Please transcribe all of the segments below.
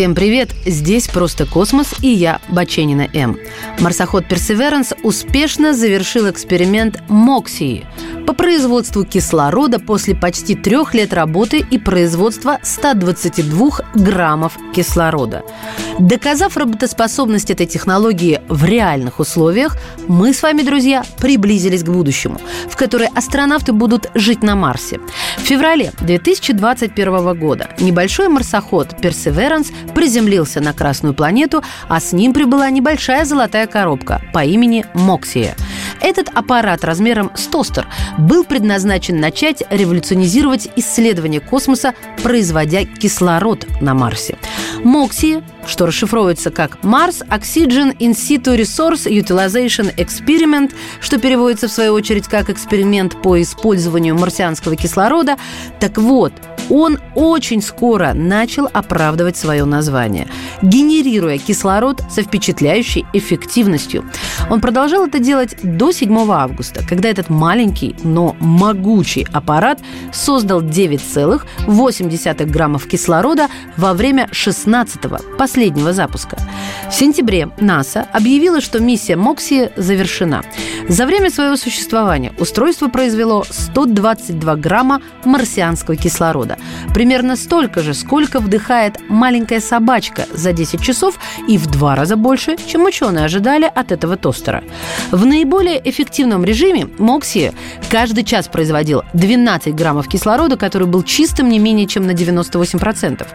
Всем привет! Здесь «Просто космос» и я, Баченина М. Марсоход «Персеверанс» успешно завершил эксперимент «Моксии» по производству кислорода после почти трех лет работы и производства 122 граммов кислорода. Доказав работоспособность этой технологии в реальных условиях, мы с вами, друзья, приблизились к будущему, в которое астронавты будут жить на Марсе. В феврале 2021 года небольшой марсоход «Персеверанс» приземлился на Красную планету, а с ним прибыла небольшая золотая коробка по имени «Моксия». Этот аппарат размером с тостер был предназначен начать революционизировать исследования космоса, производя кислород на Марсе. МОКСИ, что расшифровывается как Mars Oxygen In Situ Resource Utilization Experiment, что переводится в свою очередь как эксперимент по использованию марсианского кислорода. Так вот, он очень скоро начал оправдывать свое название, генерируя кислород со впечатляющей эффективностью. Он продолжал это делать до 7 августа, когда этот маленький, но могучий аппарат создал 9,8 граммов кислорода во время 16-го, последнего запуска. В сентябре НАСА объявила, что миссия Мокси завершена. За время своего существования устройство произвело 122 грамма марсианского кислорода. Примерно столько же, сколько вдыхает маленькая собачка за 10 часов и в два раза больше, чем ученые ожидали от этого тостера. В наиболее эффективном режиме Мокси каждый час производил 12 граммов кислорода, который был чистым не менее чем на 98%.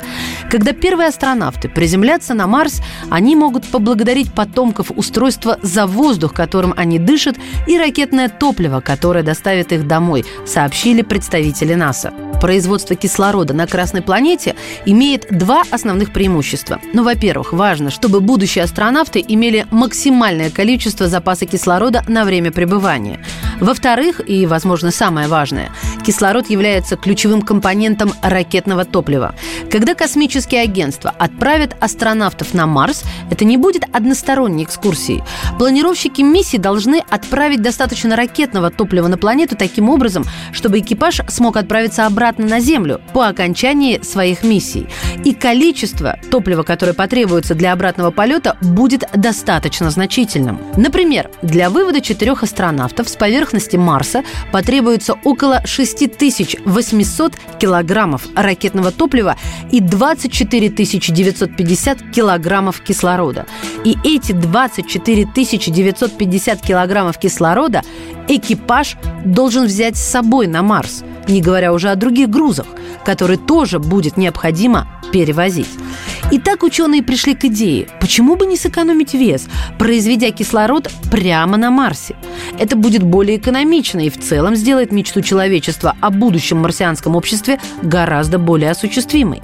Когда первые астронавты приземлятся на Марс, они могут поблагодарить потомков устройства за воздух, которым они дышат, и ракетное топливо, которое доставит их домой, сообщили представители НАСА. Производство кислорода на Красной планете имеет два основных преимущества. Ну, во-первых, важно, чтобы будущие астронавты имели максимальное количество запаса кислорода на время пребывания. Во-вторых, и, возможно, самое важное, кислород является ключевым компонентом ракетного топлива. Когда космические агентства отправят астронавтов на Марс, это не будет односторонней экскурсией. Планировщики миссии должны отправить достаточно ракетного топлива на планету таким образом, чтобы экипаж смог отправиться обратно на Землю по окончании своих миссий. И количество топлива, которое потребуется для обратного полета, будет достаточно значительным. Например, для вывода четырех астронавтов с поверхности Марса потребуется около 6800 килограммов ракетного топлива и 24 950 килограммов кислорода. И эти 24 950 килограммов кислорода экипаж должен взять с собой на Марс, не говоря уже о других грузах, которые тоже будет необходимо перевозить. И так ученые пришли к идее, почему бы не сэкономить вес, произведя кислород прямо на Марсе. Это будет более экономично и в целом сделает мечту человечества о будущем марсианском обществе гораздо более осуществимой.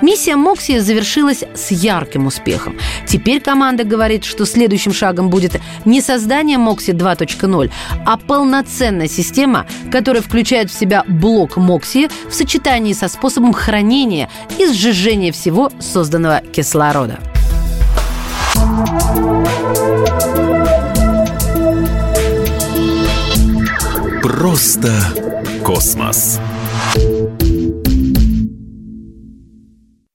Миссия Моксия завершилась с ярким успехом. Теперь команда говорит, что следующим шагом будет не создание Мокси 2.0, а полноценная система, которая включает в себя блок Мокси в сочетании со способом хранения и сжижения всего созданного сжиженного кислорода. Просто космос.